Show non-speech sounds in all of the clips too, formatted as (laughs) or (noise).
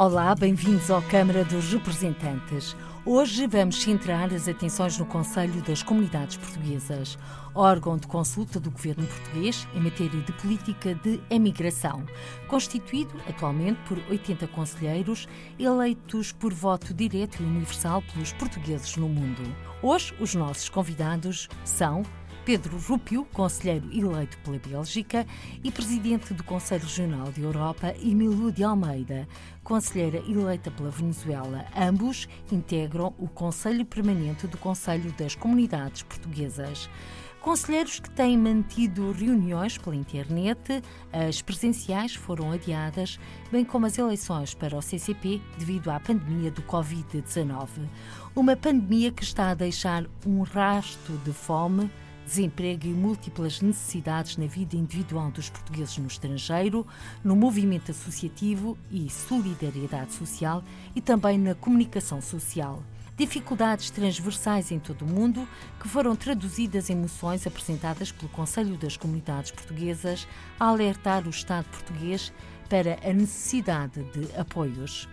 Olá, bem-vindos ao Câmara dos Representantes. Hoje vamos centrar as atenções no Conselho das Comunidades Portuguesas, órgão de consulta do governo português em matéria de política de emigração, constituído atualmente por 80 conselheiros eleitos por voto direto e universal pelos portugueses no mundo. Hoje, os nossos convidados são Pedro Rupio, conselheiro eleito pela Bélgica, e presidente do Conselho Regional de Europa, Emílio de Almeida, conselheira eleita pela Venezuela. Ambos integram o Conselho Permanente do Conselho das Comunidades Portuguesas. Conselheiros que têm mantido reuniões pela internet, as presenciais foram adiadas, bem como as eleições para o CCP devido à pandemia do Covid-19. Uma pandemia que está a deixar um rasto de fome, desemprego e múltiplas necessidades na vida individual dos portugueses no estrangeiro, no movimento associativo e solidariedade social e também na comunicação social. Dificuldades transversais em todo o mundo que foram traduzidas em moções apresentadas pelo Conselho das Comunidades Portuguesas a alertar o Estado português para a necessidade de apoios.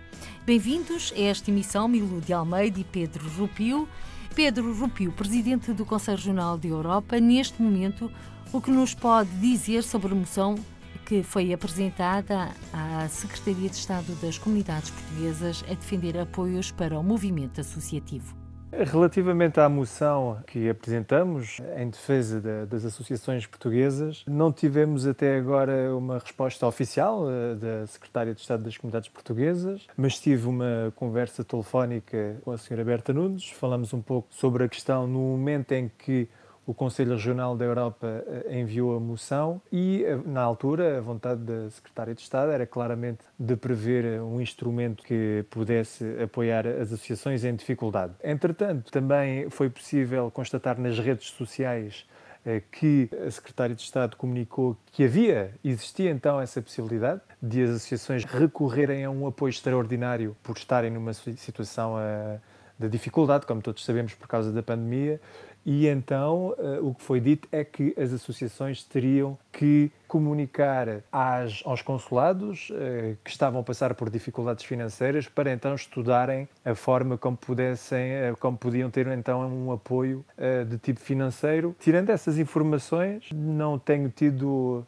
Bem-vindos a esta emissão, Milo de Almeida e Pedro Rupio. Pedro Rupio, presidente do Conselho Regional de Europa, neste momento, o que nos pode dizer sobre a moção que foi apresentada à Secretaria de Estado das Comunidades Portuguesas a defender apoios para o movimento associativo? Relativamente à moção que apresentamos em defesa de, das associações portuguesas, não tivemos até agora uma resposta oficial uh, da Secretária de Estado das Comunidades Portuguesas, mas tive uma conversa telefónica com a Sra. Berta Nunes. Falamos um pouco sobre a questão no momento em que o Conselho Regional da Europa eh, enviou a moção e, eh, na altura, a vontade da Secretária de Estado era claramente de prever eh, um instrumento que pudesse apoiar as associações em dificuldade. Entretanto, também foi possível constatar nas redes sociais que a Secretária de Estado comunicou que havia, existia então essa possibilidade de as associações recorrerem a um apoio extraordinário por estarem numa situação de dificuldade, como todos sabemos, por causa da pandemia, e então uh, o que foi dito é que as associações teriam que comunicar às, aos consulados uh, que estavam a passar por dificuldades financeiras para então estudarem a forma como pudessem, uh, como podiam ter então um apoio de tipo financeiro. Tirando essas informações, não tenho tido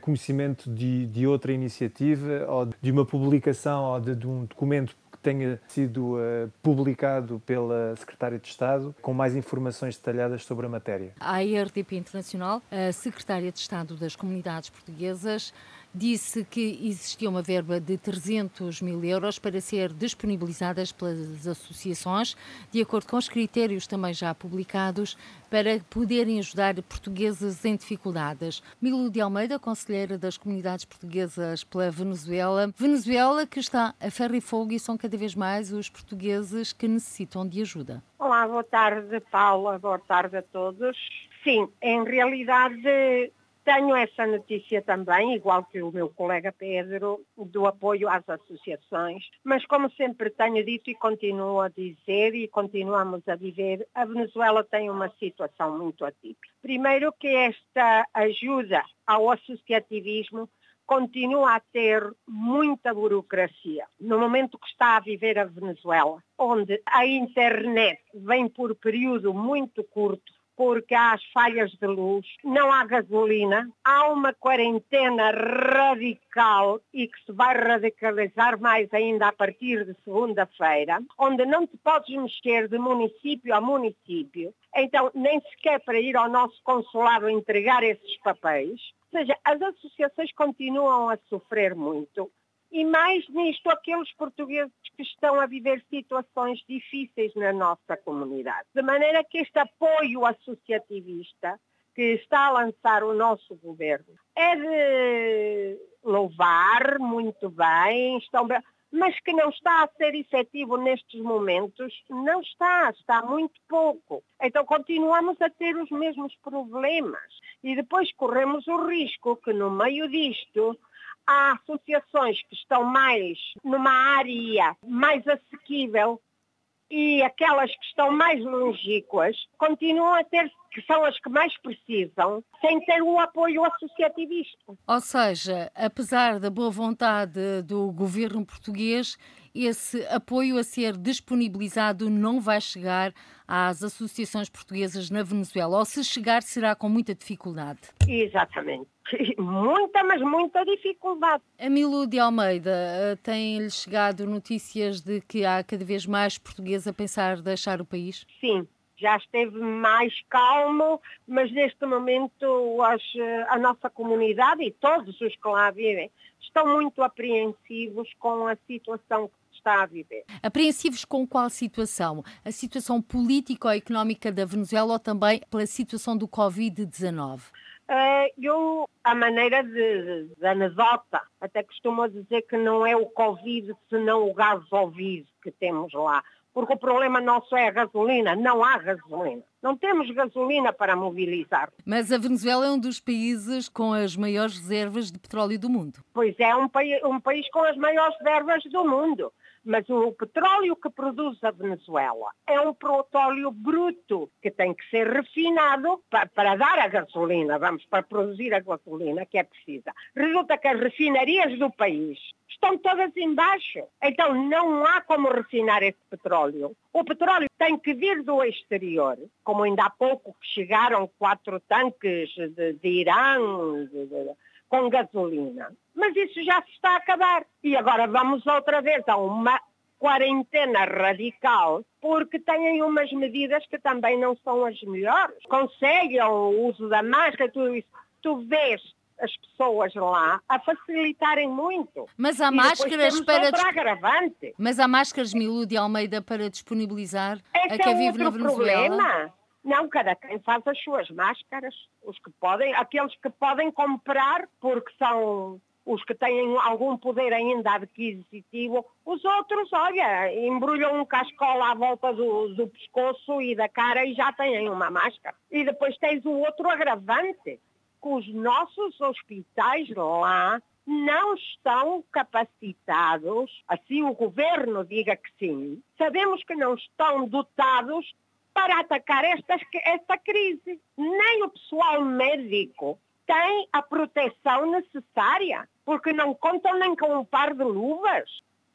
conhecimento de, de, outra iniciativa ou de uma publicação ou de, de um documento tenha sido uh, publicado pela Secretária de Estado com mais informações detalhadas sobre a matéria. A IRTP Internacional, a Secretária de Estado das Comunidades Portuguesas, disse que existia uma verba de 300 mil euros para ser disponibilizadas pelas associações, de acordo com os critérios também já publicados, para poderem ajudar portugueses em dificuldades. Milo de Almeida, conselheira das comunidades portuguesas pela Venezuela. Venezuela que está a ferro e fogo e são cada vez mais os portugueses que necessitam de ajuda. Olá, boa tarde, Paula, boa tarde a todos. Sim, em realidade tenho essa notícia também, igual que o meu colega Pedro, do apoio às associações, mas como sempre tenho dito e continuo a dizer e continuamos a viver, a Venezuela tem uma situação muito atípica. Primeiro que esta ajuda ao associativismo continua a ter muita burocracia. No momento que está a viver a Venezuela, onde a internet vem por período muito curto, porque há as falhas de luz, não há gasolina, há uma quarentena radical e que se vai radicalizar mais ainda a partir de segunda-feira, onde não te podes mexer de município a município, então nem sequer para ir ao nosso consulado entregar esses papéis. Ou seja, as associações continuam a sofrer muito e mais nisto aqueles portugueses que estão a viver situações difíceis na nossa comunidade. De maneira que este apoio associativista que está a lançar o nosso governo é de louvar muito bem, estão mas que não está a ser efetivo nestes momentos, não está, está muito pouco. Então continuamos a ter os mesmos problemas e depois corremos o risco que no meio disto há associações que estão mais numa área mais assequível e aquelas que estão mais longínquas continuam a ter que são as que mais precisam, sem ter o apoio associativista. Ou seja, apesar da boa vontade do governo português, esse apoio a ser disponibilizado não vai chegar às associações portuguesas na Venezuela, ou se chegar será com muita dificuldade. Exatamente. (laughs) Muita, mas muita dificuldade. Amilo de Almeida, eh, tem-lhe chegado notícias de que há cada vez mais portugueses a pensar deixar o país? Sim, já esteve mais calmo, mas neste momento as, a nossa comunidade e todos os que lá vivem estão muito apreensivos com a situação que está a viver. Apreensivos com qual situação? A situação político-económica da Venezuela ou também pela situação do Covid-19? Uh, eu, a maneira de, de, anedota, até costumo dizer que não é o Covid, senão o gás ouvido que temos lá porque o problema nosso é a gasolina. Não há gasolina. Não temos gasolina para mobilizar. Mas a Venezuela é um dos países com as maiores reservas de petróleo do mundo. Pois é, um, país, um país com as maiores reservas do mundo. Mas o petróleo que produz a Venezuela é um petróleo bruto que tem que ser refinado para, para, dar a gasolina, vamos, para produzir a gasolina que é precisa. Resulta que as refinarias do país estão todas embaixo. Então não há como refinar esse petróleo. O petróleo tem que vir do exterior, como ainda há pouco chegaram quatro tanques de, de Irã, de, de, com gasolina. Mas isso já se está a acabar. E agora vamos outra vez a uma quarentena radical, porque têm umas medidas que também não são as melhores. Conseguem o uso da máscara, tudo isso. Tu vês as pessoas lá a facilitarem muito. Mas há máscaras para. agravante. Mas há máscaras Milu de Almeida para disponibilizar Esse a quem é vive na Venezuela? Problema. Não, cada quem faz as suas máscaras, os que podem, aqueles que podem comprar porque são os que têm algum poder ainda adquisitivo, os outros, olha, embrulham um cascola à volta do, do, pescoço e da cara e já têm uma máscara. E depois tens o outro agravante, que os nossos hospitais lá não estão capacitados, assim o governo diga que sim, sabemos que não estão dotados para atacar esta, esta crise. Nem o pessoal médico tem a proteção necessária, porque não contam nem com um par de luvas.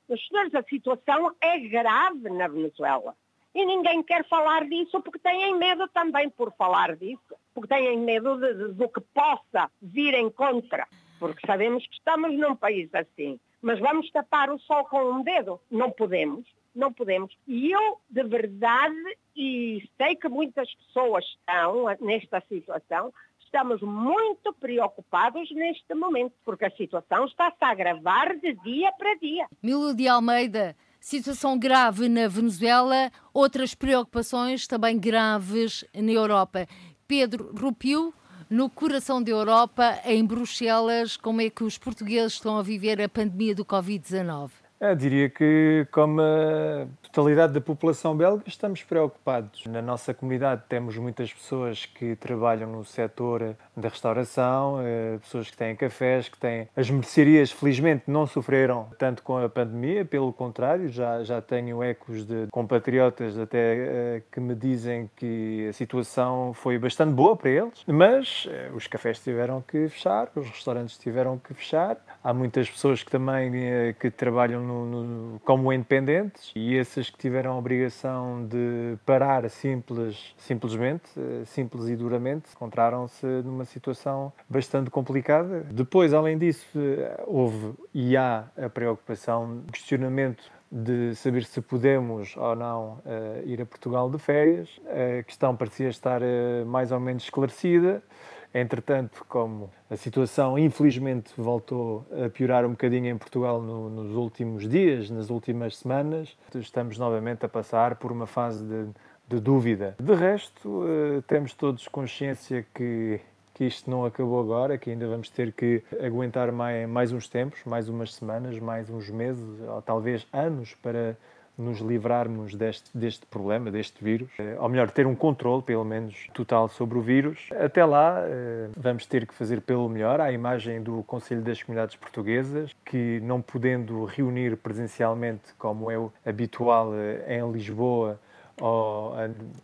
Meus senhores, a situação é grave na Venezuela. E ninguém quer falar disso porque têm medo também por falar disso, porque têm medo de, de, do que possa vir em contra, porque sabemos que estamos num país assim. Mas vamos tapar o sol com um dedo? Não podemos não podemos. E eu, de verdade, e sei que muitas pessoas estão nesta situação, estamos muito preocupados neste momento, porque a situação está-se a agravar de dia para dia. Milo de Almeida, situação grave na Venezuela, outras preocupações também graves na Europa. Pedro Rupiu, no coração da Europa, em Bruxelas, como é que os portugueses estão a viver a pandemia do Covid-19? Eu diria que, como a totalidade da população belga, estamos preocupados. Na nossa comunidade temos muitas pessoas que trabalham no setor da restauração, eh, pessoas que têm cafés, que têm. As mercearias, felizmente, não sofreram tanto com a pandemia, pelo contrário, já, já tenho ecos de compatriotas até eh, que me dizem que a situação foi bastante boa para eles, mas eh, os cafés tiveram que fechar, os restaurantes tiveram que fechar. Há muitas pessoas que também que trabalham no, no, como independentes e esses que tiveram a obrigação de parar simples, simplesmente, eh, simples e duramente, encontraram-se numa situação bastante complicada. Depois, além disso, eh, houve e há a preocupação, questionamento de saber se podemos ou não uh, ir a Portugal de férias. A questão parecia estar uh, mais ou menos esclarecida. Entretanto, como a situação infelizmente voltou a piorar um bocadinho em Portugal no, nos últimos dias, nas últimas semanas, estamos novamente a passar por uma fase de, de dúvida. De resto, uh, temos todos consciência que, que isto não acabou agora, que ainda vamos ter que aguentar mais, mais uns tempos, mais umas semanas, mais uns meses, ou talvez anos, para nos livrarmos deste, deste problema, deste vírus, ou melhor, ter um controle, pelo menos, total sobre o vírus. Até lá, vamos ter que fazer pelo melhor, à imagem do Conselho das Comunidades Portuguesas, que não podendo reunir presencialmente, como é habitual em Lisboa,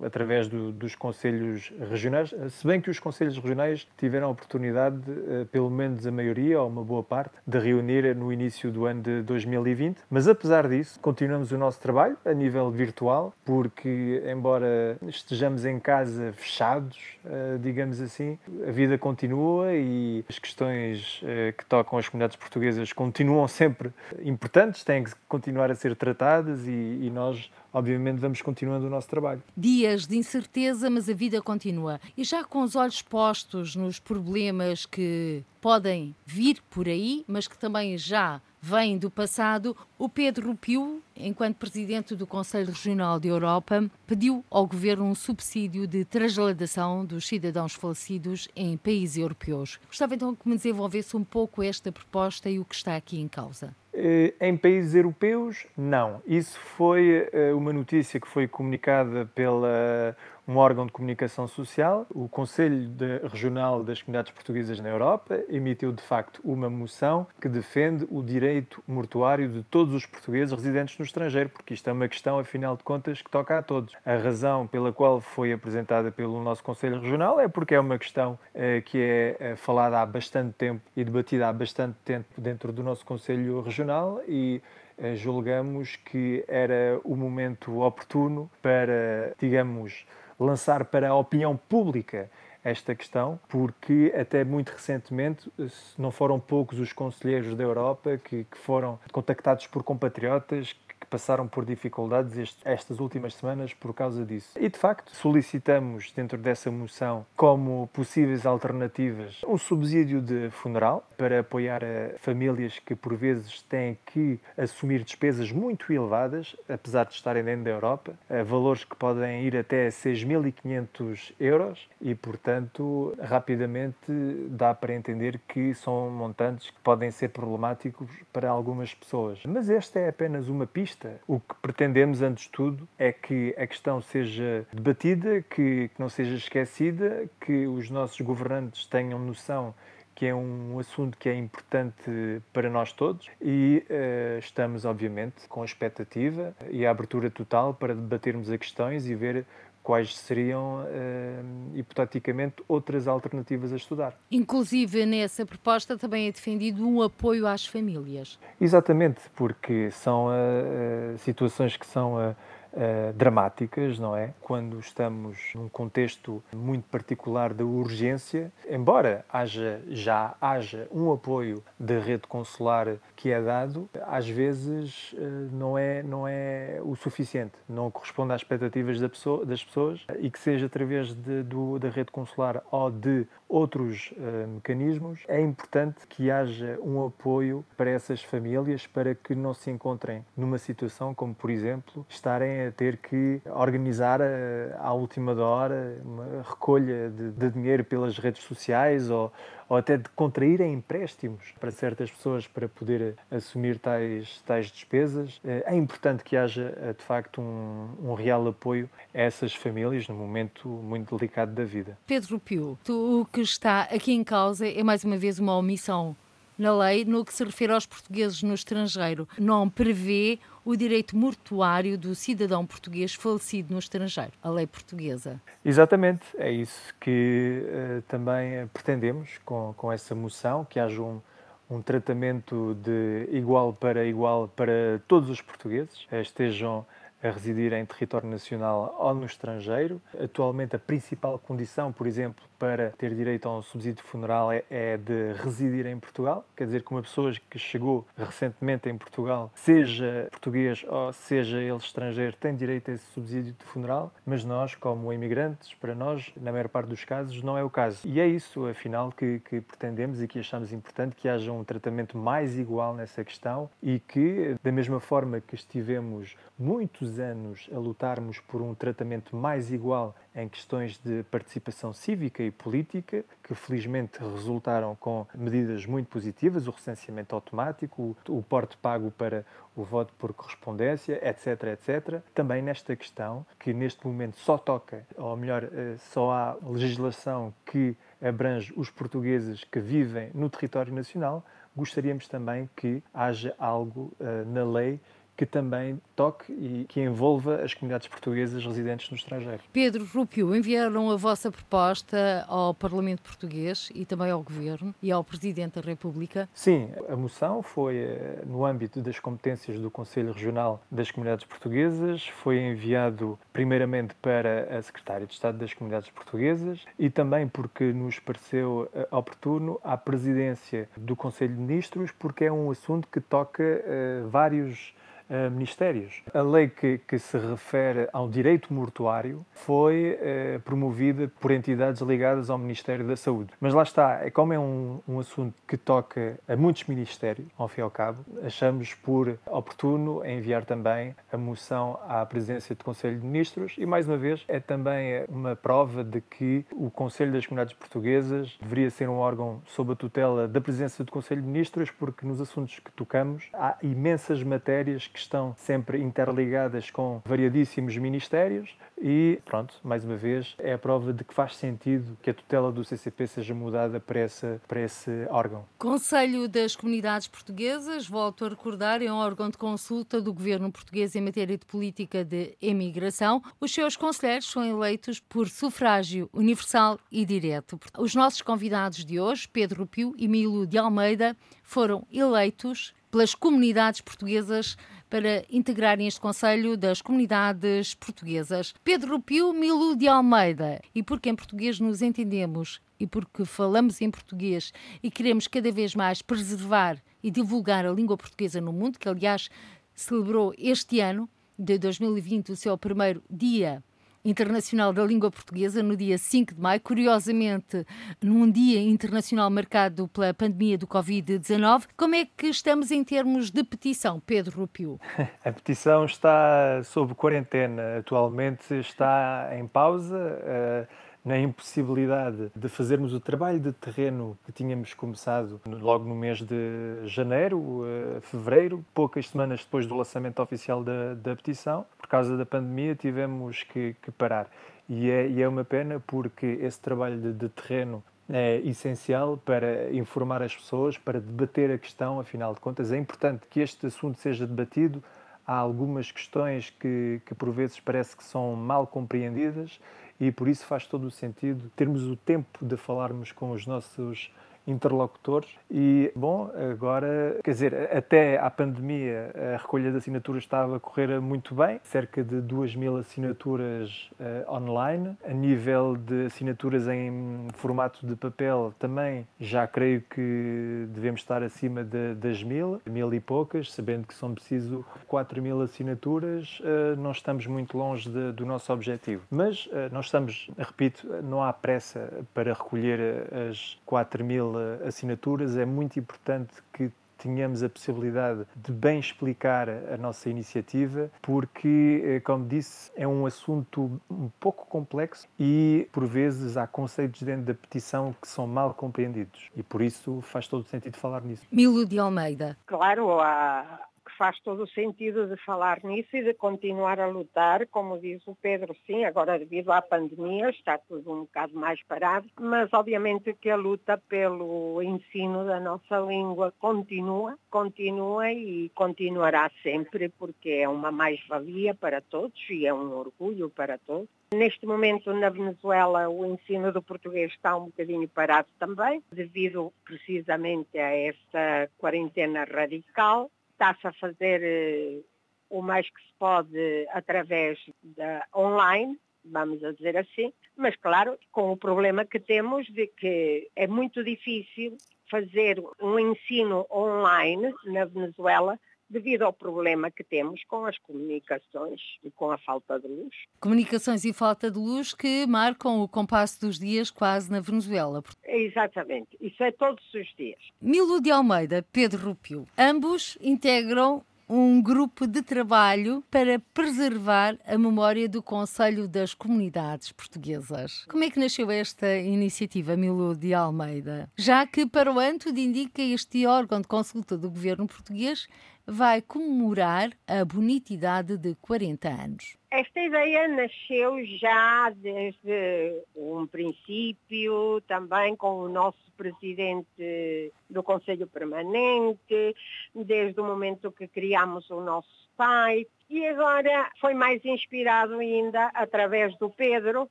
através do, dos conselhos regionais, se bem que os conselhos regionais tiveram a oportunidade, eh, pelo menos a maioria ou uma boa parte, de reunir no início do ano de 2020. Mas apesar disso, continuamos o nosso trabalho a nível virtual, porque embora estejamos em casa fechados, eh, digamos assim, a vida continua e as questões eh, que tocam as comunidades portuguesas continuam sempre importantes, têm que continuar a ser tratadas e, e nós obviamente vamos continuando o nosso trabalho. Dias de incerteza, mas a vida continua. E já com os olhos postos nos problemas que podem vir por aí, mas que também já vêm do passado, o Pedro Pio, enquanto presidente do Conselho Regional de Europa, pediu ao governo um subsídio de transladação dos cidadãos falecidos em países europeus. Gostava então que me desenvolvesse um pouco esta proposta e o que está aqui em causa. Eh, em países europeus, não. Isso foi eh, uma notícia que foi comunicada pela um órgão de comunicação social, o Conselho Regional das Comunidades Portuguesas na Europa emitiu de facto uma moção que defende o direito mortuário de todos os portugueses residentes no estrangeiro, porque isto é uma questão, afinal de contas, que toca a todos. A razão pela qual foi apresentada pelo nosso Conselho Regional é porque é uma questão eh, que é eh, falada há bastante tempo e debatida há bastante tempo dentro do nosso Conselho Regional e eh, julgamos que era o momento oportuno para, digamos, lançar para a opinião pública esta questão, porque até muito recentemente não foram poucos os conselheiros da Europa que, que foram contactados por compatriotas passaram por dificuldades estas últimas semanas por causa disso. E de facto, solicitamos dentro dessa moção como possíveis alternativas um subsídio de funeral para apoiar famílias que por vezes têm que assumir despesas muito elevadas, apesar de estarem dentro da Europa, valores que podem ir até 6.500 euros e, portanto, rapidamente dá para entender que são montantes que podem ser problemáticos para algumas pessoas. Mas esta é apenas uma pista o que pretendemos, antes de tudo, é que a questão seja debatida, que, que não seja esquecida, que os nossos governantes tenham noção que é um assunto que é importante para nós todos e uh, estamos, obviamente, com expectativa e a abertura total para debatermos as questões e ver quais seriam, uh, hipoteticamente, outras alternativas a estudar. Inclusive, nessa proposta também é defendido um apoio às famílias. Exatamente, porque são uh, situações que são uh, dramáticas, não é? Quando estamos num contexto muito particular da urgência, embora haja, já haja um apoio da rede consular que é dado, às vezes uh, não é, não é o suficiente, não corresponde às expectativas da pessoa, das pessoas e que seja através de, do, da rede consular ou de outros uh, mecanismos, é importante que haja um apoio para essas famílias para que não se encontrem numa situação como, por exemplo, estarem a ter que organizar eh, à última hora uma recolha de, de dinheiro pelas redes sociais ou, ou até de contraírem empréstimos para certas pessoas para poder assumir tais, tais despesas. Eh, é importante que haja, eh, de facto, um, um real apoio a essas famílias num momento muito delicado da vida. Pedro Pio, tu, o que está aqui em causa é mais uma vez uma omissão na lei no que se refere aos portugueses no estrangeiro. Não prevê o direito mortuário do cidadão português falecido no estrangeiro, a lei portuguesa. Exatamente, é isso que uh, também pretendemos com, com essa moção, que haja um, um tratamento de igual para igual para todos os portugueses, estejam a residir em território nacional ou no estrangeiro. Atualmente, a principal condição, por exemplo, para ter direito a um subsídio funeral é, é, de residir em Portugal. Quer dizer que uma pessoa que chegou recentemente em Portugal, seja português ou seja ele estrangeiro, tem direito a esse subsídio de funeral, mas nós, como imigrantes, para nós, na maior parte dos casos, não é o caso. E é isso, afinal, que, que pretendemos e que achamos importante que haja um tratamento mais igual nessa questão e que, da mesma forma que estivemos muitos anos a lutarmos por um tratamento mais igual em questões de participação cívica e política, que felizmente resultaram com medidas muito positivas, o recenseamento automático, o porte pago para o voto por correspondência, etc, etc. Também nesta questão, que neste momento só toca, ou melhor, eh, só há legislação que abrange os portugueses que vivem no território nacional, gostaríamos também que haja algo uh, na lei que também toque e que envolva as comunidades portuguesas residentes no estrangeiro. Pedro Rupio, enviaram a vossa proposta ao Parlamento Português e também ao Governo e ao Presidente da República? Sim, a moção foi eh, no âmbito das competências do Conselho Regional das Comunidades Portuguesas, foi enviado primeiramente para a Secretária de Estado das Comunidades Portuguesas e também porque nos pareceu eh, oportuno à Presidência do Conselho de Ministros, porque é um assunto que toca uh, vários uh, ministérios. A lei que, que, se refere ao direito mortuário foi uh, promovida por entidades ligadas ao Ministério da Saúde. Mas lá está, é como é um, um assunto que toca a muitos ministérios, ao fim e ao cabo, achamos por oportuno enviar também a moção à presidência do Conselho de Ministros e, mais uma vez, é também uma prova de que o Conselho das Comunidades Portuguesas deveria ser um órgão sob a tutela da presidência do Conselho de Ministros, porque nos assuntos que tocamos há imensas matérias que estão sempre interligadas com variadíssimos ministérios e, pronto, mais uma vez, é a prova de que faz sentido que a tutela do CCP seja mudada para, essa, para esse órgão. Conselho das Comunidades Portuguesas, volto a recordar, é um órgão de consulta do governo português em matéria de política de imigração. Os seus conselheiros são eleitos por sufrágio universal e direto. Os nossos convidados de hoje, Pedro Pio e Milo de Almeida, foram eleitos pelas comunidades portuguesas para integrarem este Conselho das Comunidades Portuguesas. Pedro Pio Milo de Almeida. E porque em português nos entendemos e porque falamos em português e queremos cada vez mais preservar e divulgar a língua portuguesa no mundo, que aliás celebrou este ano de 2020 o seu primeiro dia Internacional da Língua Portuguesa no dia 5 de maio, curiosamente num dia internacional marcado pela pandemia do Covid-19. Como é que estamos em termos de petição, Pedro Rupio? (laughs) A petição está sob quarentena atualmente, está em pausa. Uh na impossibilidade de fazermos o trabalho de terreno que tínhamos começado logo no mês de janeiro, eh, fevereiro, poucas semanas depois do lançamento oficial da, da petição. Por causa da pandemia, tivemos que, que parar. E é, e é, uma pena porque esse trabalho de, de terreno é essencial para informar as pessoas, para debater a questão, afinal de contas. É importante que este assunto seja debatido. Há algumas questões que, que por vezes parece que são mal compreendidas e por isso faz todo o sentido termos o tempo de falarmos com os nossos interlocutores. E, bom, agora, quer dizer, até à pandemia a recolha de assinaturas estava a correr muito bem, cerca de 2 mil assinaturas uh, online. A nível de assinaturas em formato de papel, também já creio que devemos estar acima de, das mil, mil e poucas, sabendo que são preciso 4 mil assinaturas, uh, não estamos muito longe de, do nosso objetivo. Mas uh, nós estamos, repito, não há pressa para recolher as 4 mil assinaturas, é muito importante que tenhamos a possibilidade de bem explicar a nossa iniciativa, porque, eh, como disse, é um assunto um pouco complexo e, por vezes, há conceitos dentro da petição que são mal compreendidos e, por isso, faz todo o sentido falar nisso. Milo de Almeida. Claro, há, faz todo o sentido de falar nisso e de continuar a lutar, como diz o Pedro, sim, agora devido à pandemia está tudo um bocado mais parado, mas obviamente que a luta pelo ensino da nossa língua continua, continua e continuará sempre, porque é uma mais-valia para todos e é um orgulho para todos. Neste momento, na Venezuela, o ensino do português está um bocadinho parado também, devido precisamente a esta quarentena radical está-se a fazer uh, o mais que se pode através da online, vamos a dizer assim, mas claro, com o problema que temos de que é muito difícil fazer um ensino online na Venezuela devido ao problema que temos com as comunicações e com a falta de luz. Comunicações e falta de luz que marcam o compasso dos dias quase na Venezuela. Exatamente, isso é todos os dias. Milo de Almeida, Pedro Rupio, ambos integram um grupo de trabalho para preservar a memória do Conselho das Comunidades Portuguesas. Como é que nasceu esta iniciativa, Milo de Almeida? Já que para o ano tudo indica este órgão de consulta do governo português vai comemorar a bonitidade de 40 anos. Esta ideia nasceu já desde um princípio, também com o nosso presidente do Conselho Permanente, desde o momento que criamos o nosso site, e agora foi mais inspirado ainda através do Pedro,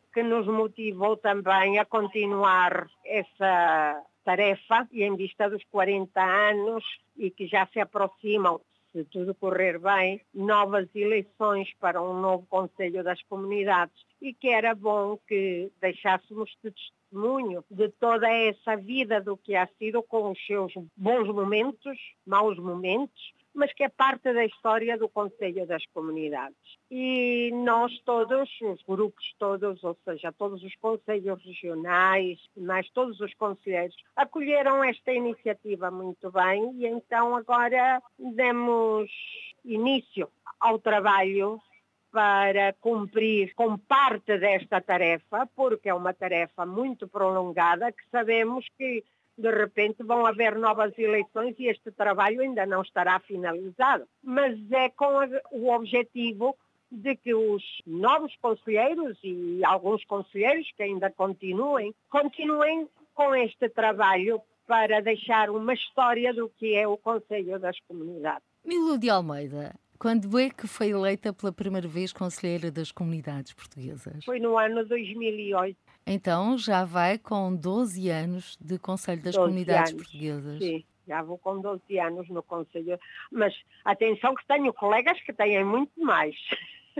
que nos motivou também a continuar essa tarefa e em vista dos 40 anos e que já se aproximam, se tudo correr bem, novas eleições para um novo Conselho das Comunidades. E que era bom que deixássemos de testemunho de toda essa vida do que ha sido com os seus bons momentos, maus momentos, mas que é parte da história do Conselho das Comunidades. E nós todos, os grupos todos, ou seja, todos os conselhos regionais, mais todos os conselheiros, acolheram esta iniciativa muito bem e então agora demos início ao trabalho para cumprir com parte desta tarefa, porque é uma tarefa muito prolongada, que sabemos que de repente vão haver novas eleições e este trabalho ainda não estará finalizado. Mas é com o objetivo de que os novos conselheiros e alguns conselheiros que ainda continuem, continuem com este trabalho para deixar uma história do que é o Conselho das Comunidades. Milo de Almeida, quando é que foi eleita pela primeira vez Conselheira das Comunidades Portuguesas? Foi no ano 2008. Então já vai com 12 anos de Conselho das Comunidades anos, Portuguesas. Sim, já vou com 12 anos no Conselho. Mas atenção que tenho colegas que têm muito mais.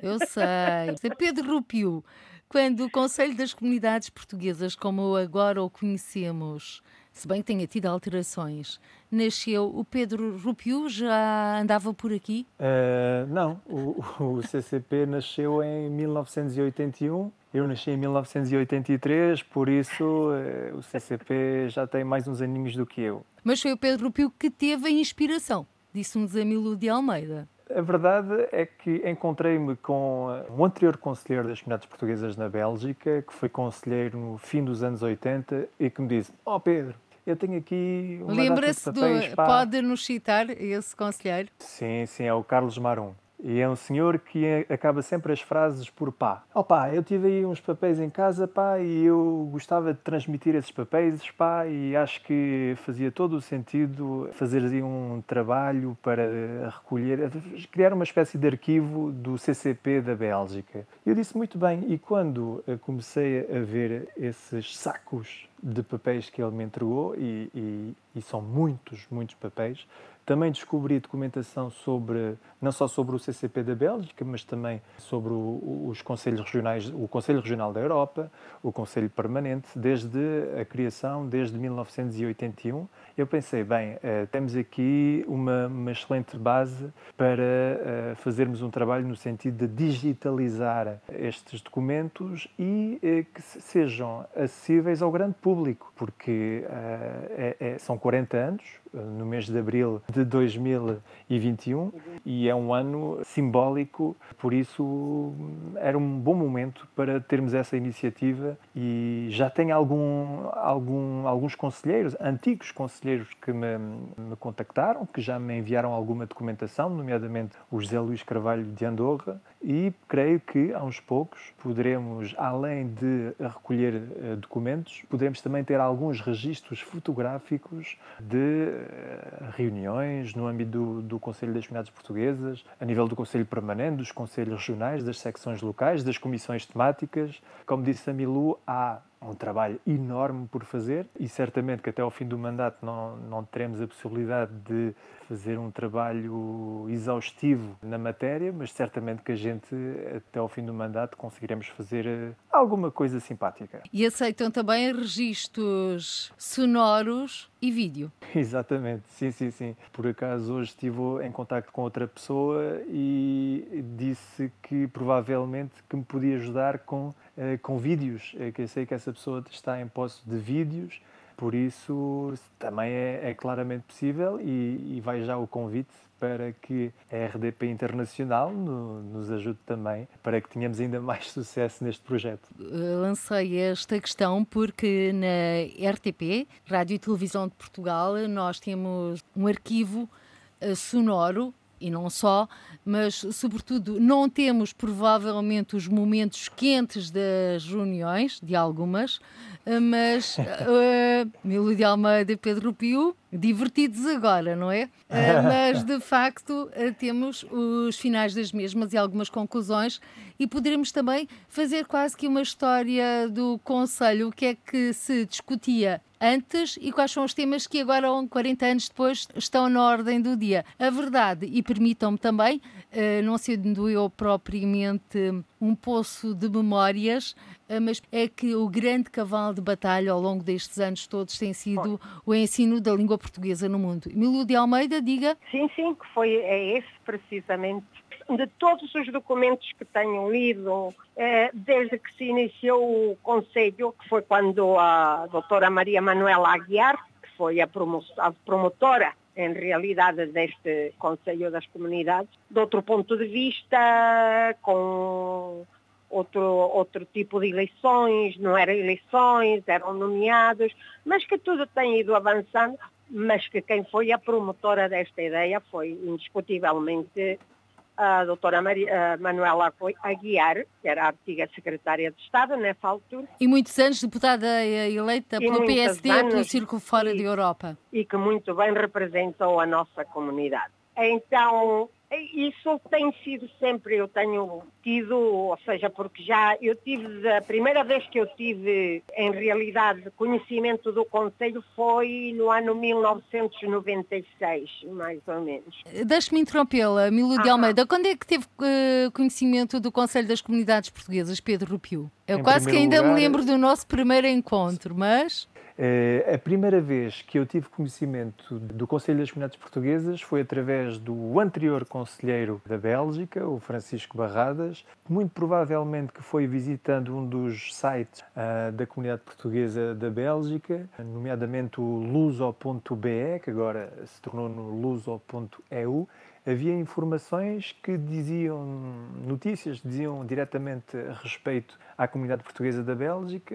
Eu sei. (laughs) Pedro Rupiu, quando o Conselho das Comunidades Portuguesas, como agora o conhecemos, se bem que tenha tido alterações, nasceu o Pedro Rupiu, já andava por aqui? Uh, não, o, o CCP nasceu em 1981 eu nasci em 1983, por isso eh, o CCP já tem mais uns aninhos do que eu. Mas foi o Pedro Pio que teve a inspiração, disse-nos a Milu de Almeida. A verdade é que encontrei-me com eh, um anterior conselheiro das comunidades portuguesas na Bélgica, que foi conselheiro no fim dos anos 80 e que me disse: Ó oh Pedro, eu tenho aqui uma Lembra-se do. Pode nos citar esse conselheiro? Sim, sim, é o Carlos Marum. E é um senhor que é, acaba sempre as frases por pá. Oh, pá, eu tive aí uns papéis em casa, pá, e eu gostava de transmitir esses papéis, pá, e acho que fazia todo o sentido fazer aí um trabalho para recolher, criar uma espécie de arquivo do CCP da Bélgica. Eu disse muito bem, e quando comecei a ver esses sacos de papéis que ele me entregou, e, e, e são muitos, muitos papéis, também descobri documentação sobre, não só sobre o CCP da Bélgica, mas também sobre o, os conselhos regionais, o Conselho Regional da Europa, o Conselho Permanente, desde a criação, desde 1981. Eu pensei, bem, eh, temos aqui uma, uma excelente base para eh, fazermos um trabalho no sentido de digitalizar estes documentos e eh, que sejam acessíveis ao grande público, porque é, é, são 40 anos, no mês de abril de 2021 e é um ano simbólico, por isso era um bom momento para termos essa iniciativa e já tem algum, algum, alguns conselheiros, antigos conselheiros que me, me contactaram, que já me enviaram alguma documentação, nomeadamente o José Luís Carvalho de Andorra, e creio que aos poucos poderemos, além de recolher uh, documentos, poderemos também ter alguns registros fotográficos de reuniões no âmbito do, do Conselho das Comunidades Portuguesas, a nível do Conselho Permanente, dos Conselhos Regionais, das secções locais, das comissões temáticas. Como disse a Milu, há um trabalho enorme por fazer e certamente que até ao fim do mandato não, não teremos a possibilidade de fazer um trabalho exaustivo na matéria, mas certamente que a gente até ao fim do mandato conseguiremos fazer eh, alguma coisa simpática. E aceitam também registros sonoros e vídeo. (laughs) Exatamente, sim, sim, sim. Por acaso hoje estive em contato com outra pessoa e disse que provavelmente que me podia ajudar com, com vídeos, eh, que eu sei que essa pessoa está em posse de vídeos Por isso, também é, é claramente possível e, e, vai já o convite para que a RDP Internacional no, nos ajude também para que tenhamos ainda (laughs) mais sucesso neste projeto. Lancei esta questão porque na RTP, Rádio e Televisão de Portugal, nós temos um arquivo eh, sonoro e não só, mas sobretudo não temos provavelmente os momentos quentes das reuniões, de algumas, eh, mas (laughs) uh, Milo de Almeida e Pedro Pio, divertidos agora, não é? Uh, (laughs) mas de facto uh, temos os finais das mesmas e algumas conclusões e poderemos também fazer quase que uma história do Conselho, o que é que se discutia antes e quais são os temas que agora, 40 anos depois, estão na ordem do dia. A verdade, e permitam-me também, não sendo eu propriamente um poço de memórias, ah, mas é que o grande cavalo de batalha ao longo destes anos todos tem sido o ensino da língua portuguesa no mundo. Emílio de Almeida, diga. Sim, sim, que foi é esse precisamente de todos os documentos que tenho lido, eh, desde que se iniciou o Conselho, que foi quando a doutora Maria Manuela Aguiar, que foi a, promotora em realidade deste Conselho das Comunidades, de outro ponto de vista, com outro, outro tipo de eleições, não eram eleições, eram nomeados, mas que tudo tem ido avançando, mas que quem foi a promotora desta ideia foi indiscutivelmente a doutora Maria, Manuela Aguiar, que era a antiga secretária de Estado nessa altura. E muitos anos deputada eleita pelo PSD anos, pelo Círculo Fora e, de Europa. E que muito bem representou a nossa comunidade. Então, isso tem sido sempre, eu tenho tido, ou seja, porque já eu tive, a primeira vez que eu tive, em realidade, conhecimento do Conselho foi no ano 1996, mais ou menos. Deixe-me interrompê-la, Milo de Almeida. Quando é que teve uh, conhecimento do Conselho das Comunidades Portuguesas, Pedro Rupio? Eu em quase que ainda lugar... me lembro do nosso primeiro encontro, mas... Uh, a primeira vez que eu tive conhecimento do Conselho das Comunidades Portuguesas foi através do anterior conselheiro da Bélgica, o Francisco Barradas, muito provavelmente que foi visitando um dos sites uh, da comunidade portuguesa da Bélgica, nomeadamente o luso.be, que agora se tornou no luso.eu, havia informações que diziam, notícias diziam diretamente a respeito à comunidade portuguesa da Bélgica,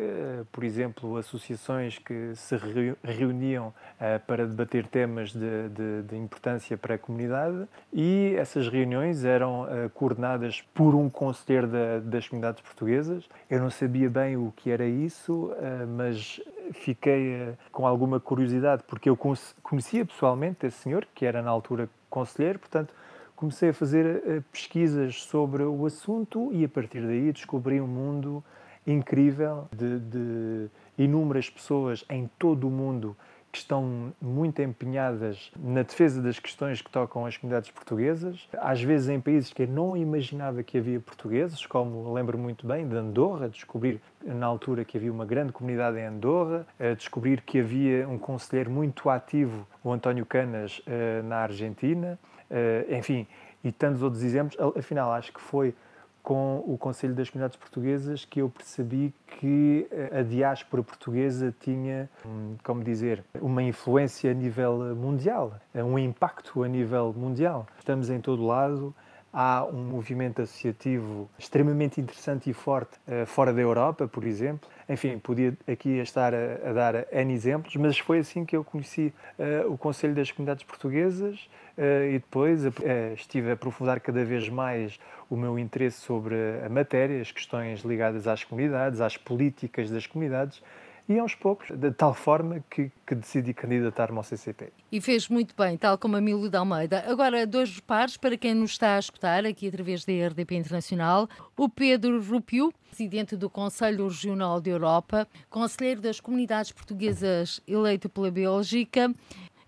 por exemplo, associações que se reuniam eh, para debater temas de, de, de importância para a comunidade e essas reuniões eram eh, coordenadas por um conselheiro da, das comunidades portuguesas. Eu não sabia bem o que era isso, eh, mas fiquei com alguma curiosidade porque eu conhecia pessoalmente esse senhor, que era na altura conselheiro, portanto, comecei a fazer uh, pesquisas sobre o assunto e a partir daí descobri um mundo incrível de, de inúmeras pessoas em todo o mundo que estão muito empenhadas na defesa das questões que tocam as comunidades portuguesas, às vezes em países que eu não imaginava que havia portugueses, como lembro muito bem de Andorra, descobrir na altura que havia uma grande comunidade em Andorra, descobrir que havia um conselheiro muito ativo, o António Canas, eh, na Argentina, eh, enfim, e tantos outros exemplos. Afinal, acho que foi com o Conselho das Comunidades Portuguesas que eu percebi que eh, a diáspora portuguesa tinha, hum, como dizer, uma influência a nível mundial, um impacto a nível mundial. Estamos em todo lado, há um movimento associativo extremamente interessante e forte uh, fora da Europa, por exemplo. Enfim, podia aqui estar a, a dar N exemplos, mas foi assim que eu conheci uh, o Conselho das Comunidades Portuguesas uh, e depois estive a aprofundar cada vez mais o meu interesse sobre a matéria, as questões ligadas às comunidades, às políticas das comunidades e aos poucos, de tal forma que, que decidi candidatar-me ao CCP. E fez muito bem, tal como a Milo de Almeida. Agora, dois pares para quem nos está a escutar aqui através da RDP Internacional. O Pedro Rupio, presidente do Conselho Regional de Europa, conselheiro das comunidades portuguesas eleito pela Bélgica,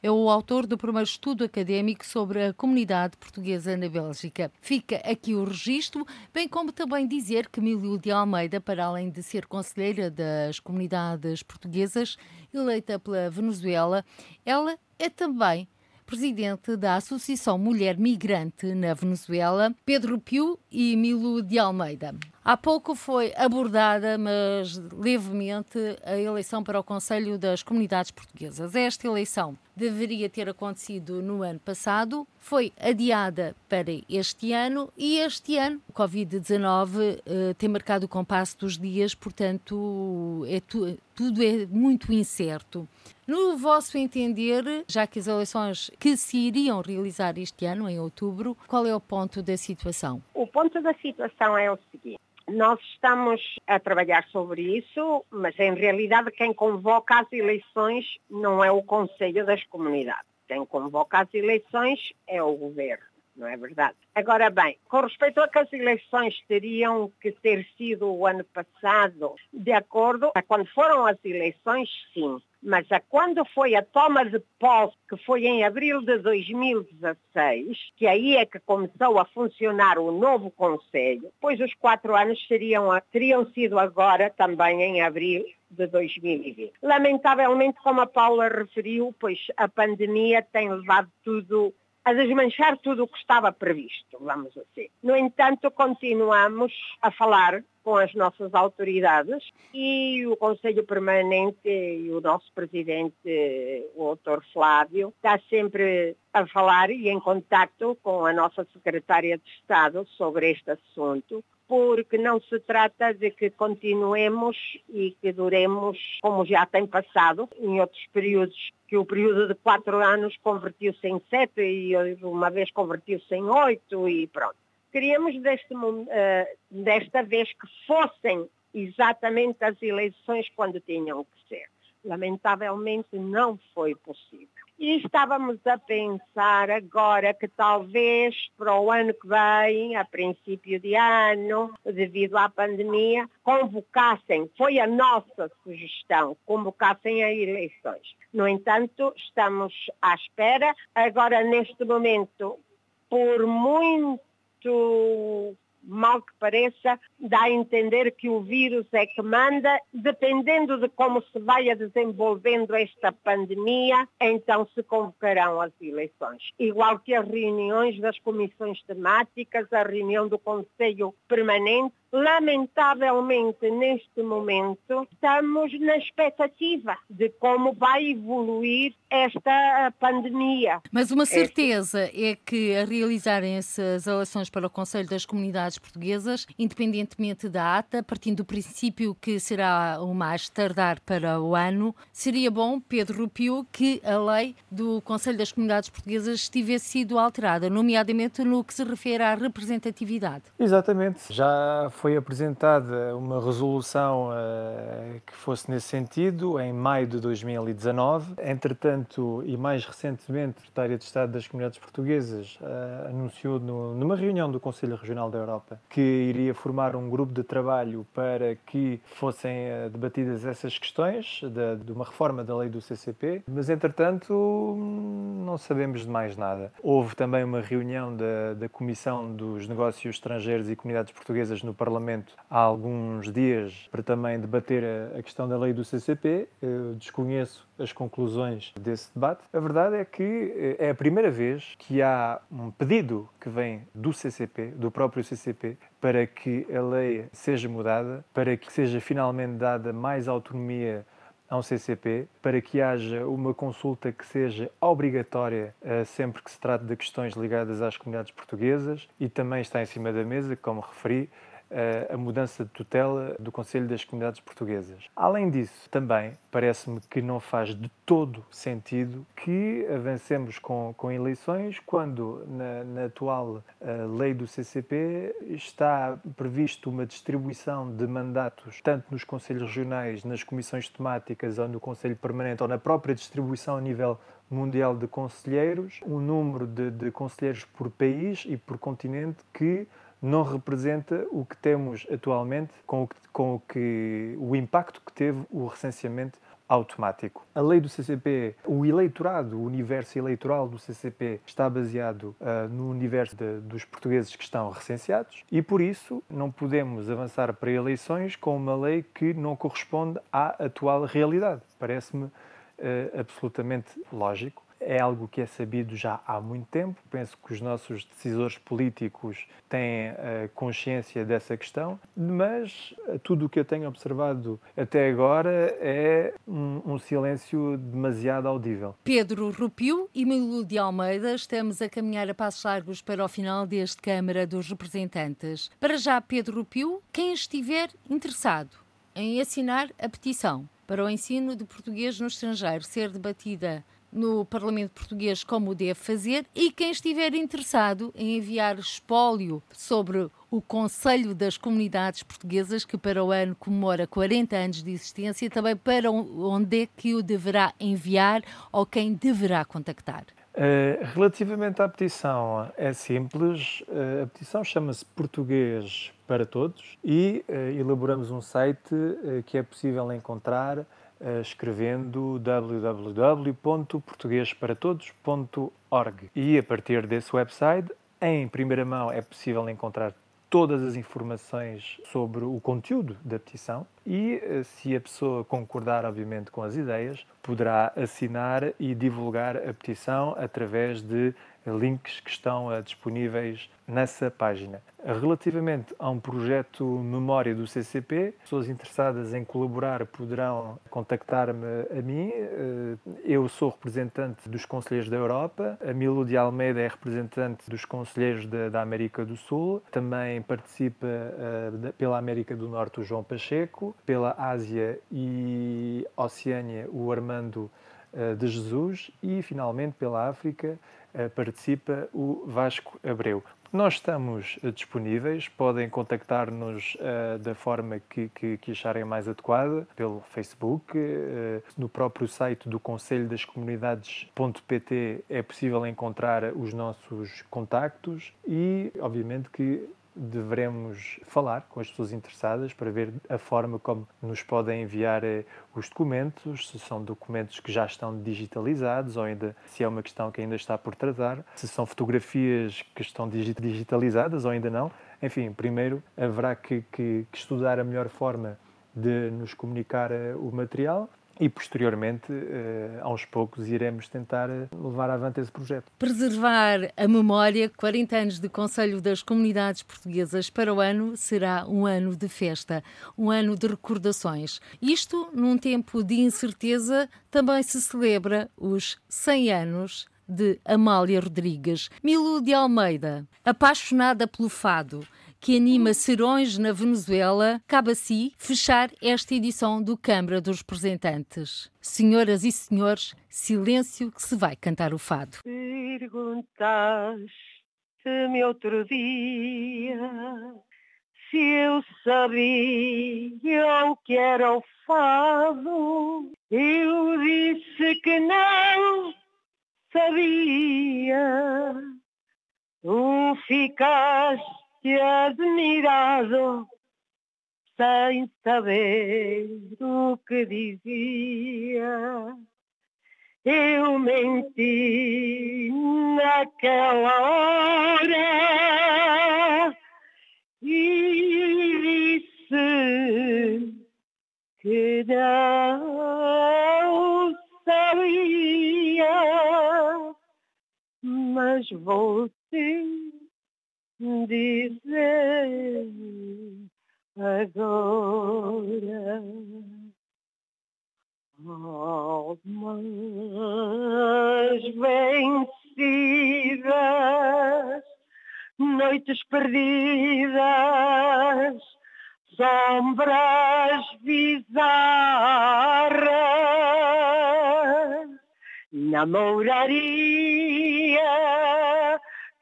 é o autor do primeiro estudo académico sobre a comunidade portuguesa na Bélgica. Fica aqui o registro, bem como também dizer que Milio de Almeida, para além de ser conselheira das comunidades portuguesas eleita pela Venezuela, ela é também presidente da Associação Mulher Migrante na Venezuela, Pedro Piu e Milo de Almeida. Há pouco foi abordada, mas levemente, a eleição para o Conselho das Comunidades Portuguesas. Esta eleição deveria ter acontecido no ano passado, foi adiada para este ano e este ano o Covid-19 eh, tem marcado o compasso dos dias, portanto, é tu, tudo é muito incerto. No vosso entender, já que as eleições que se iriam realizar este ano, em outubro, qual é o ponto da situação? O ponto da situação é o seguinte. Nós estamos a trabalhar sobre isso, mas em realidade quem convoca as eleições não é o Conselho das Comunidades. Quem convoca as eleições é o Governo, não é verdade? Agora bem, com respeito a que as eleições teriam que ter sido o ano passado, de acordo a quando foram as eleições, sim. Mas a quando foi a toma de posse, que foi em abril de 2016, que aí é que começou a funcionar o novo Conselho, pois os quatro anos seriam, teriam sido agora também em abril de 2020. Lamentavelmente, como a Paula referiu, pois a pandemia tem levado tudo a desmanchar tudo o que estava previsto, vamos assim. No entanto, continuamos a falar com as nossas autoridades e o Conselho Permanente e o nosso presidente, o Dr. Flávio, está sempre a falar e em contacto com a nossa secretária de Estado sobre este assunto porque não se trata de que continuemos e que duremos como já tem passado em outros períodos, que o período de quatro anos convertiu-se em sete e uma vez convertiu-se em oito e pronto. Queríamos deste, uh, desta vez que fossem exatamente as eleições quando tinham que ser. Lamentavelmente não foi possível. E estávamos a pensar agora que talvez para o ano que vem, a princípio de ano, devido à pandemia, convocassem, foi a nossa sugestão, convocassem a eleições. No entanto, estamos à espera. Agora, neste momento, por muito mal que pareça, dá a entender que o vírus é que manda, dependendo de como se vai desenvolvendo esta pandemia, então se convocarão as eleições. Igual que as reuniões das comissões temáticas, a reunião do Conselho Permanente, lamentavelmente neste momento estamos na expectativa de como vai evoluir esta pandemia. Mas uma certeza é que a realizarem essas eleições para o Conselho das Comunidades Portuguesas, independentemente da ata, partindo do princípio que será o mais tardar para o ano, seria bom, Pedro Rupio, que a lei do Conselho das Comunidades Portuguesas tivesse sido alterada, nomeadamente no que se refere à representatividade. Exatamente. Já foi apresentada uma resolução uh, que fosse nesse sentido em maio de 2019. Entretanto, e mais recentemente, a Secretária de Estado das Comunidades Portuguesas uh, anunciou no, numa reunião do Conselho Regional da Europa que iria formar um grupo de trabalho para que fossem uh, debatidas essas questões de, de uma reforma da lei do CCP, mas entretanto não sabemos de mais nada. Houve também uma reunião da, da Comissão dos Negócios Estrangeiros e Comunidades Portuguesas no Parlamento Parlamento há alguns dias para também debater a, questão da lei do CCP. Eu desconheço as conclusões desse debate. A verdade é que eh, é a primeira vez que há um pedido que vem do CCP, do próprio CCP, para que a lei seja mudada, para que seja finalmente dada mais autonomia ao CCP para que haja uma consulta que seja obrigatória uh, sempre que se trate de questões ligadas às comunidades portuguesas e também está em cima da mesa, como referi, a mudança de tutela do Conselho das Comunidades Portuguesas. Além disso, também parece-me que não faz de todo sentido que avancemos com, com eleições quando na, na atual uh, lei do CCP está previsto uma distribuição de mandatos tanto nos Conselhos Regionais, nas comissões temáticas ou no Conselho Permanente ou na própria distribuição a nível mundial de conselheiros, um número de, de conselheiros por país e por continente que não representa o que temos atualmente com o, que, com o, que, o impacto que teve o recenseamento automático. A lei do CCP, o eleitorado, o universo eleitoral do CCP está baseado uh, no universo de, dos portugueses que estão recenseados e por isso não podemos avançar para eleições com uma lei que não corresponde à atual realidade. Parece-me uh, absolutamente lógico é algo que é sabido já há muito tempo. Penso que os nossos decisores políticos têm uh, consciência dessa questão, mas tudo o que eu tenho observado até agora é um, um silêncio demasiado audível. Pedro Rupio e Milo de Almeida, estamos a caminhar a passos largos para o final deste Câmara dos Representantes. Para já, Pedro Rupio, quem estiver interessado em assinar a petição para o ensino de português no estrangeiro ser debatida no Parlamento Português como deve fazer e quem estiver interessado em enviar espólio sobre o Conselho das Comunidades Portuguesas, que para o ano comemora 40 anos de existência, também para onde é que o deverá enviar ou quem deverá contactar. Uh, relativamente à petição, é simples. Uh, a petição chama-se Português para Todos e uh, elaboramos um site que é possível encontrar escrevendo www.portuguesparatodos.org. E a partir desse website, em primeira mão, é possível encontrar todas as informações sobre o conteúdo da petição e, se a pessoa concordar, obviamente, com as ideias, poderá assinar e divulgar a petição através de links que estão uh, disponíveis nessa página. Relativamente a um projeto Memória do CCP, pessoas interessadas em colaborar poderão contactar-me a mim. Uh, eu sou representante dos Conselheiros da Europa, a Milo de Almeida é representante dos Conselheiros da, América do Sul, também participa uh, pela América do Norte o João Pacheco, pela Ásia e Oceânia o Armando de Jesus e, finalmente, pela África, eh, participa o Vasco Abreu. Nós estamos eh, disponíveis, podem contactar-nos uh, da forma que, que, que, acharem mais adequada, pelo Facebook, uh, no próprio site do Conselho das Comunidades.pt é possível encontrar os nossos contactos e, obviamente, que devemos falar com as pessoas interessadas para ver a forma como nos podem enviar eh, os documentos, se são documentos que já estão digitalizados ou ainda se é uma questão que ainda está por tratar, se são fotografias que estão digitalizadas ou ainda não. Enfim, primeiro haverá que, que, que estudar a melhor forma de nos comunicar eh, o material e posteriormente, uh, aos poucos, iremos tentar eh, levar avante esse projeto. Preservar a memória, 40 anos de Conselho das Comunidades Portuguesas para o ano será um ano de festa, um ano de recordações. Isto, num tempo de incerteza, também se celebra os 100 anos de Amália Rodrigues. Milu de Almeida, apaixonada pelo fado, que anima serões na Venezuela, cabe a si fechar esta edição do Câmara dos Representantes. Senhoras e senhores, silêncio que se vai cantar o fado. Perguntaste-me outro dia se eu sabia o que era o fado. Eu disse que não sabia. Tu ficaste admirado, sem saber o que dizia. Eu menti naquela hora e disse que não sabia, mas você dizer agora. Almas vencidas, noites perdidas, sombras bizarras, namoraria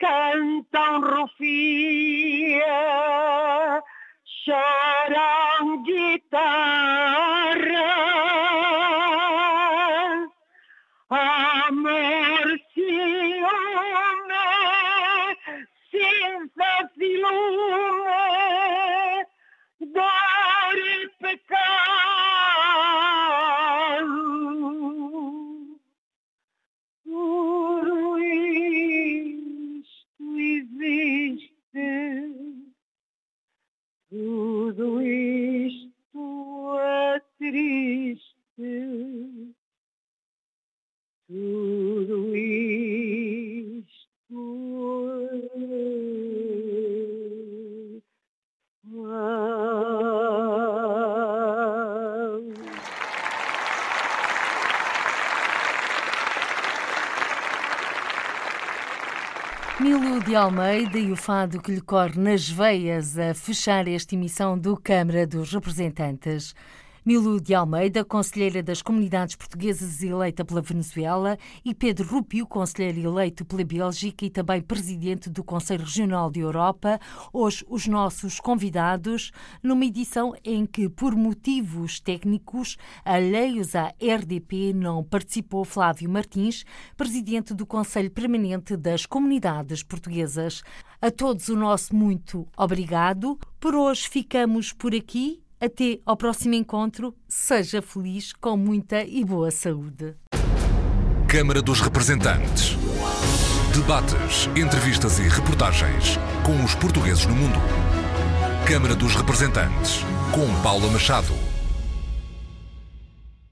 canta un rufía, lloran guitarras. De Almeida e o fado que lhe corre nas veias a fechar esta emissão do Câmara dos Representantes. Milu de Almeida, conselheira das comunidades portuguesas eleita pela Venezuela, e Pedro Rupio, conselheiro eleito pela Bélgica e também presidente do Conselho Regional de Europa, hoje os nossos convidados, numa edição em que, por motivos técnicos alheios à RDP, não participou Flávio Martins, presidente do Conselho Permanente das Comunidades Portuguesas. A todos o nosso muito obrigado. Por hoje ficamos por aqui até ao próximo encontro. Seja feliz, com muita e boa saúde. Câmara dos Representantes. Debates, entrevistas e reportagens com os portugueses no mundo. Câmara dos Representantes, com Paula Machado.